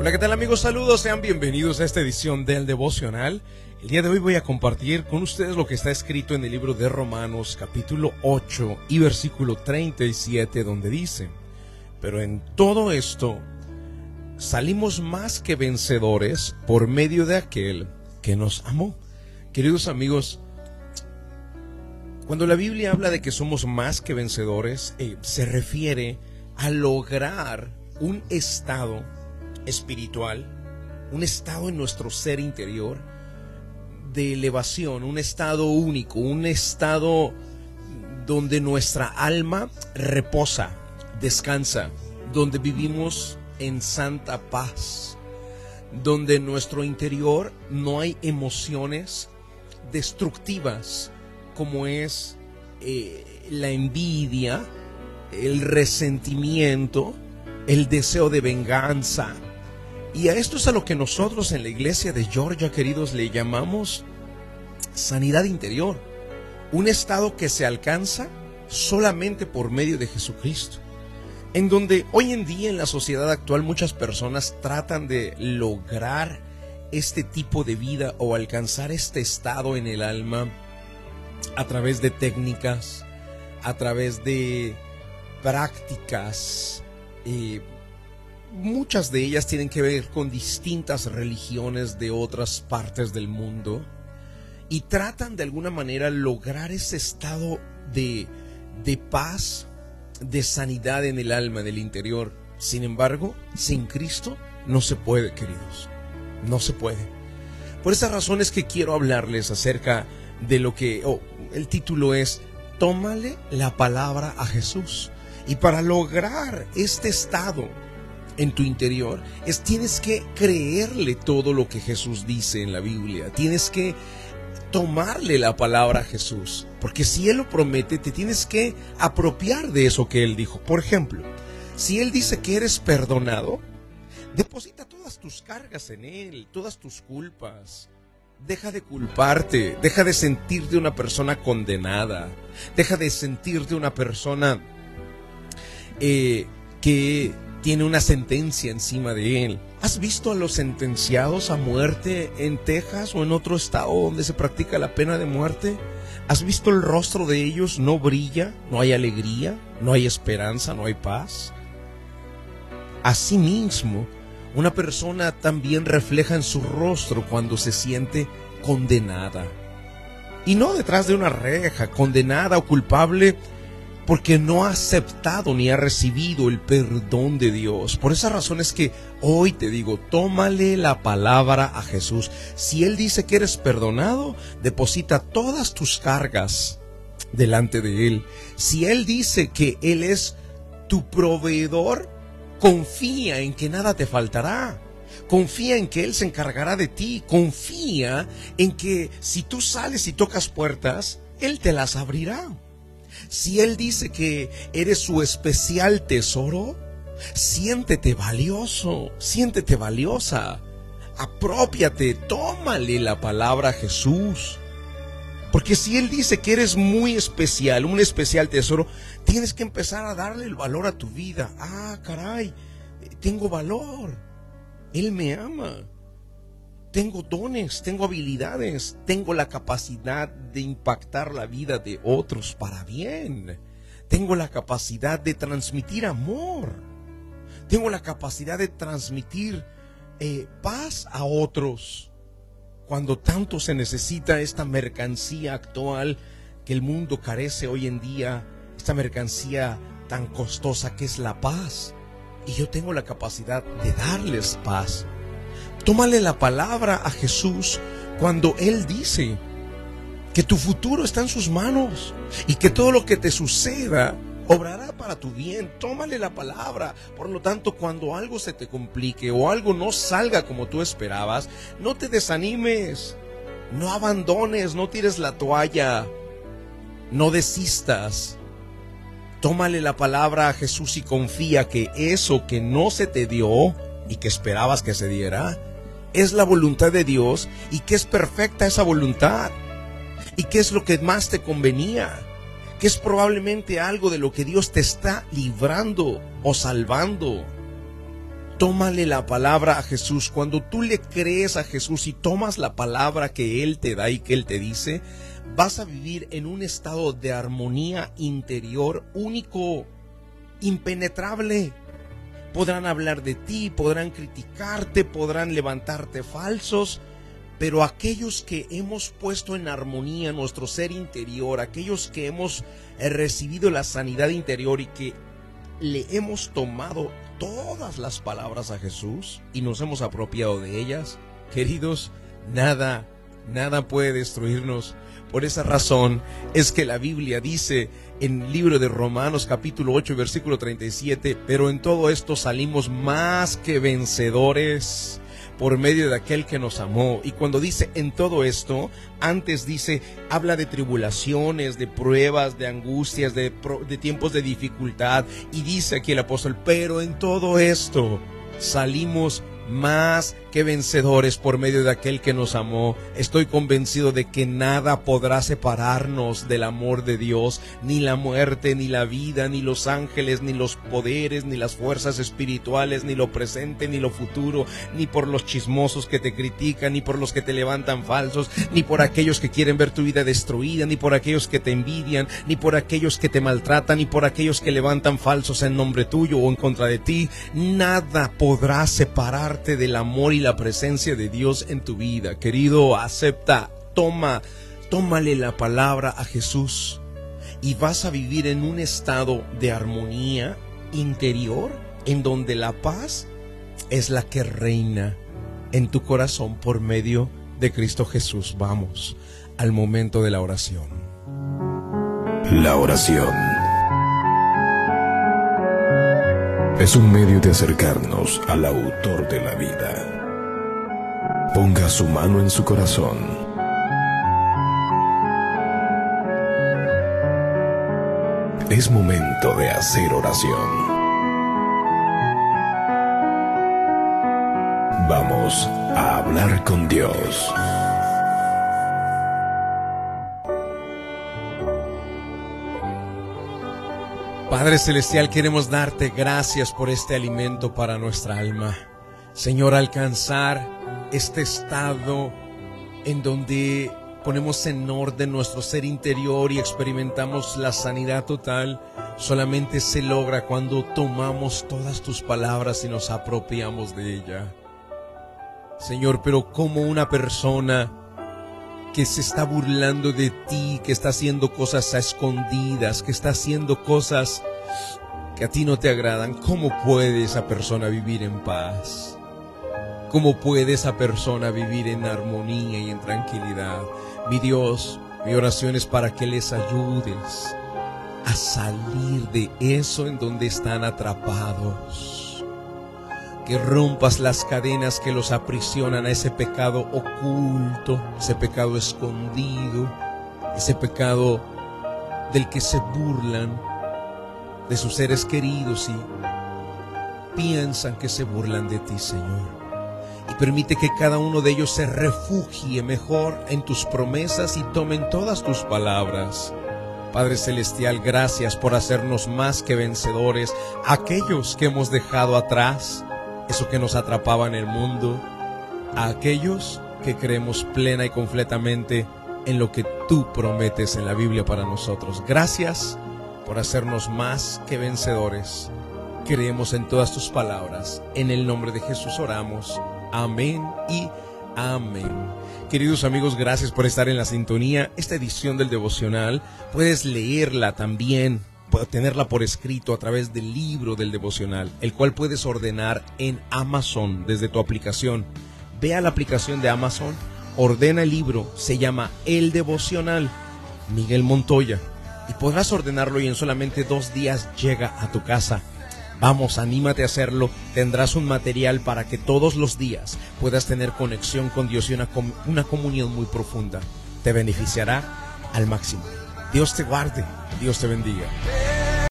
Hola, ¿qué tal amigos? Saludos, sean bienvenidos a esta edición del devocional. El día de hoy voy a compartir con ustedes lo que está escrito en el libro de Romanos capítulo 8 y versículo 37 donde dice, pero en todo esto salimos más que vencedores por medio de aquel que nos amó. Queridos amigos, cuando la Biblia habla de que somos más que vencedores, eh, se refiere a lograr un estado espiritual, un estado en nuestro ser interior de elevación, un estado único, un estado donde nuestra alma reposa, descansa, donde vivimos en santa paz, donde en nuestro interior no hay emociones destructivas como es eh, la envidia, el resentimiento, el deseo de venganza. Y a esto es a lo que nosotros en la iglesia de Georgia, queridos, le llamamos sanidad interior. Un estado que se alcanza solamente por medio de Jesucristo. En donde hoy en día en la sociedad actual muchas personas tratan de lograr este tipo de vida o alcanzar este estado en el alma a través de técnicas, a través de prácticas. Eh, muchas de ellas tienen que ver con distintas religiones de otras partes del mundo y tratan de alguna manera lograr ese estado de, de paz, de sanidad en el alma, en el interior. Sin embargo, sin Cristo no se puede, queridos. No se puede. Por esa razón es que quiero hablarles acerca de lo que oh, el título es Tómale la palabra a Jesús. Y para lograr este estado en tu interior es tienes que creerle todo lo que Jesús dice en la Biblia. Tienes que tomarle la palabra a Jesús, porque si él lo promete, te tienes que apropiar de eso que él dijo. Por ejemplo, si él dice que eres perdonado, deposita todas tus cargas en él, todas tus culpas. Deja de culparte, deja de sentirte una persona condenada, deja de sentirte una persona eh, que tiene una sentencia encima de él. ¿Has visto a los sentenciados a muerte en Texas o en otro estado donde se practica la pena de muerte? ¿Has visto el rostro de ellos? No brilla, no hay alegría, no hay esperanza, no hay paz. Asimismo, una persona también refleja en su rostro cuando se siente condenada. Y no detrás de una reja, condenada o culpable porque no ha aceptado ni ha recibido el perdón de Dios. Por esa razón es que hoy te digo, tómale la palabra a Jesús. Si Él dice que eres perdonado, deposita todas tus cargas delante de Él. Si Él dice que Él es tu proveedor, confía en que nada te faltará. Confía en que Él se encargará de ti. Confía en que si tú sales y tocas puertas, Él te las abrirá. Si Él dice que eres su especial tesoro, siéntete valioso, siéntete valiosa. Apropiate, tómale la palabra a Jesús. Porque si Él dice que eres muy especial, un especial tesoro, tienes que empezar a darle el valor a tu vida. Ah, caray, tengo valor. Él me ama tengo dones, tengo habilidades, tengo la capacidad de impactar la vida de otros para bien. Tengo la capacidad de transmitir amor. Tengo la capacidad de transmitir eh, paz a otros. Cuando tanto se necesita esta mercancía actual que el mundo carece hoy en día, esta mercancía tan costosa que es la paz. Y yo tengo la capacidad de darles paz Tómale la palabra a Jesús cuando Él dice que tu futuro está en sus manos y que todo lo que te suceda obrará para tu bien. Tómale la palabra. Por lo tanto, cuando algo se te complique o algo no salga como tú esperabas, no te desanimes, no abandones, no tires la toalla, no desistas. Tómale la palabra a Jesús y confía que eso que no se te dio y que esperabas que se diera, es la voluntad de Dios y que es perfecta esa voluntad. Y qué es lo que más te convenía. Que es probablemente algo de lo que Dios te está librando o salvando. tómale la palabra a Jesús. Cuando tú le crees a Jesús y tomas la palabra que Él te da y que Él te dice, vas a vivir en un estado de armonía interior único, impenetrable. Podrán hablar de ti, podrán criticarte, podrán levantarte falsos, pero aquellos que hemos puesto en armonía nuestro ser interior, aquellos que hemos eh, recibido la sanidad interior y que le hemos tomado todas las palabras a Jesús y nos hemos apropiado de ellas, queridos, nada, nada puede destruirnos. Por esa razón es que la Biblia dice en el libro de Romanos capítulo 8 versículo 37, pero en todo esto salimos más que vencedores por medio de aquel que nos amó. Y cuando dice en todo esto, antes dice, habla de tribulaciones, de pruebas, de angustias, de, tiempos de dificultad. Y dice aquí el apóstol, pero en todo esto salimos más que vencedores por medio de aquel que nos amó. Estoy convencido de que nada podrá separarnos del amor de Dios, ni la muerte, ni la vida, ni los ángeles, ni los poderes, ni las fuerzas espirituales, ni lo presente, ni lo futuro, ni por los chismosos que te critican, ni por los que te levantan falsos, ni por aquellos que quieren ver tu vida destruida, ni por aquellos que te envidian, ni por aquellos que te maltratan, ni por aquellos que levantan falsos en nombre tuyo o en contra de ti. Nada podrá separarte del amor y la presencia de Dios en tu vida. Querido, acepta, toma, tómale la palabra a Jesús y vas a vivir en un estado de armonía interior en donde la paz es la que reina en tu corazón por medio de Cristo Jesús. Vamos al momento de la oración. La oración es un medio de acercarnos al autor de la vida Ponga su mano en su corazón. Es momento de hacer oración. Vamos a hablar con Dios. Padre Celestial, queremos darte gracias por este alimento para nuestra alma. Señor, alcanzar este estado en donde ponemos en orden nuestro ser interior y experimentamos la sanidad total, solamente se logra cuando tomamos todas tus palabras y nos apropiamos de ella. Señor, pero como una persona que se está burlando de ti, que está haciendo cosas a escondidas, que está haciendo cosas que a ti no te agradan, ¿cómo puede esa persona vivir en paz? ¿Cómo puede esa persona vivir en armonía y en tranquilidad? Mi Dios, mi oración es para que les ayudes a salir de eso en donde están atrapados. Que rompas las cadenas que los aprisionan a ese pecado oculto, ese pecado escondido, ese pecado del que se burlan de sus seres queridos y piensan que se burlan de ti, Señor permite que cada uno de ellos se refugie mejor en tus promesas y tomen todas tus palabras. Padre Celestial, gracias por hacernos más que vencedores, aquellos que hemos dejado atrás, eso que nos atrapaba en el mundo, a aquellos que creemos plena y completamente en lo que tú prometes en la Biblia para nosotros. Gracias por hacernos más que vencedores. Creemos en todas tus palabras. En el nombre de Jesús oramos. Amén y amén. Queridos amigos, gracias por estar en la sintonía. Esta edición del devocional puedes leerla también, tenerla por escrito a través del libro del devocional, el cual puedes ordenar en Amazon desde tu aplicación. Ve a la aplicación de Amazon, ordena el libro, se llama El devocional Miguel Montoya y podrás ordenarlo y en solamente dos días llega a tu casa. Vamos, anímate a hacerlo. Tendrás un material para que todos los días puedas tener conexión con Dios y una, comunión muy profunda. Te beneficiará al máximo. Dios te guarde. Dios te bendiga.